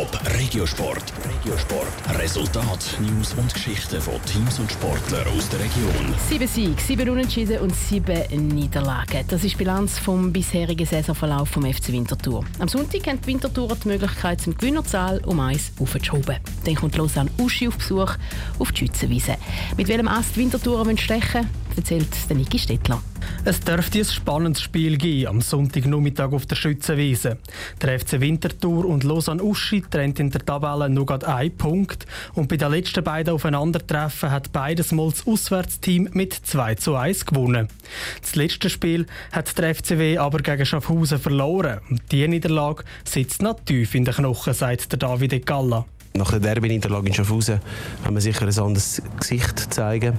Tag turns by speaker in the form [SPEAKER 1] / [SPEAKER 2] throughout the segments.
[SPEAKER 1] Top Regiosport. Regiosport. Resultat, News und Geschichten von Teams und Sportlern aus der Region.
[SPEAKER 2] Sieben Siege, sieben Unentschieden und sieben Niederlagen. Das ist die Bilanz vom bisherigen Saisonverlauf vom FC Winterthur. Am Sonntag haben die Winterthurer die Möglichkeit zum Gewinnerzahl um eins aufzuschrauben. Dann kommt Lausanne Uschi auf Besuch auf die Schützenwiese. Mit welchem Ast die Winterthurer stechen erzählt Niki Stettler.
[SPEAKER 3] Es dürfte ein spannendes Spiel geben am Sonntagnachmittag auf der Schützenwiese. Der FC Winterthur und Lausanne Uschi trennt in der Tabelle nur gerade einen Punkt und bei den letzten beiden Aufeinandertreffen hat beides Mal das Auswärtsteam mit 2 zu 1 gewonnen. Das letzte Spiel hat der FCW aber gegen Schaffhausen verloren und diese Niederlage sitzt noch tief in den Knochen, sagt der David Galla.
[SPEAKER 4] Nach der Derby-Niederlage in Schaffhausen haben wir sicher ein anderes Gesicht zeigen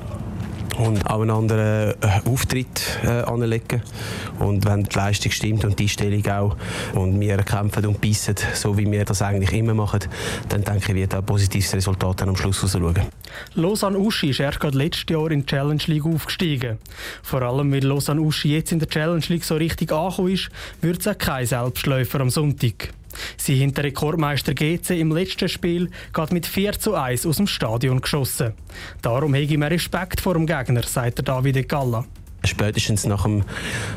[SPEAKER 4] und auch einen anderen äh, Auftritt äh, anlegen. Und wenn die Leistung stimmt und die Stellung auch und wir kämpfen und beißen, so wie wir das eigentlich immer machen, dann denke ich, wird auch ein positives Resultat dann am Schluss rausschauen.
[SPEAKER 3] Lausanne Uschi ist erst gerade letztes Jahr in die Challenge League aufgestiegen. Vor allem, weil Lausanne Uschi jetzt in der Challenge League so richtig angekommen ist, wird es auch kein Selbstläufer am Sonntag. Sie hinter Rekordmeister GC im letzten Spiel geht mit 4 zu 1 aus dem Stadion geschossen. Darum hege ich mehr Respekt vor dem Gegner, sagt der Davide Galla.
[SPEAKER 4] Spätestens nach dem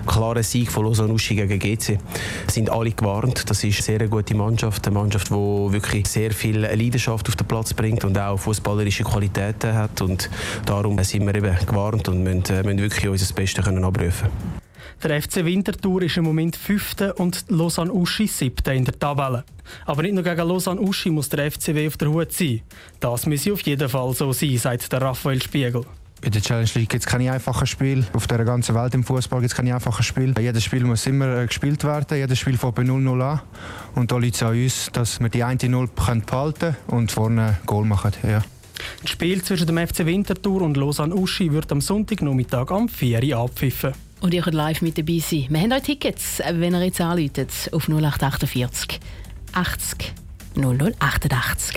[SPEAKER 4] klaren Sieg von Lausanne gegen GC sind alle gewarnt. Das ist eine sehr gute Mannschaft, eine Mannschaft, die wirklich sehr viel Leidenschaft auf den Platz bringt und auch fußballerische Qualitäten hat. Und darum sind wir eben gewarnt und müssen, äh, müssen wirklich unser Bestes abrufen können.
[SPEAKER 3] Der FC Winterthur ist im Moment Fünfter und Lausanne Uschi Siebter in der Tabelle. Aber nicht nur gegen Lausanne Uschi muss der FCW auf der Hut sein. Das müsse auf jeden Fall so sein, sagt der Raphael Spiegel.
[SPEAKER 5] In der Challenge League gibt es keine einfachen Spiele. Auf der ganzen Welt im Fußball gibt es keine einfachen Spiele. Jedes Spiel muss immer äh, gespielt werden. Jedes Spiel fängt bei 0-0 an. Und da liegt es an uns, dass wir die eine 0 behalten können und vorne ein Goal machen. Ja.
[SPEAKER 3] Das Spiel zwischen dem FC Winterthur und Lausanne Uschi wird am Sonntagnachmittag am 4 Uhr abpfiffen.
[SPEAKER 2] Und ihr könnt live mit dabei sein. Wir haben euch Tickets, wenn ihr jetzt anruft, auf 0848 80 0088.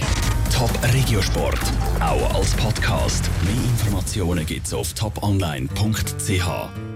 [SPEAKER 1] Top Regiosport, auch als Podcast. Mehr Informationen gibt's auf toponline.ch.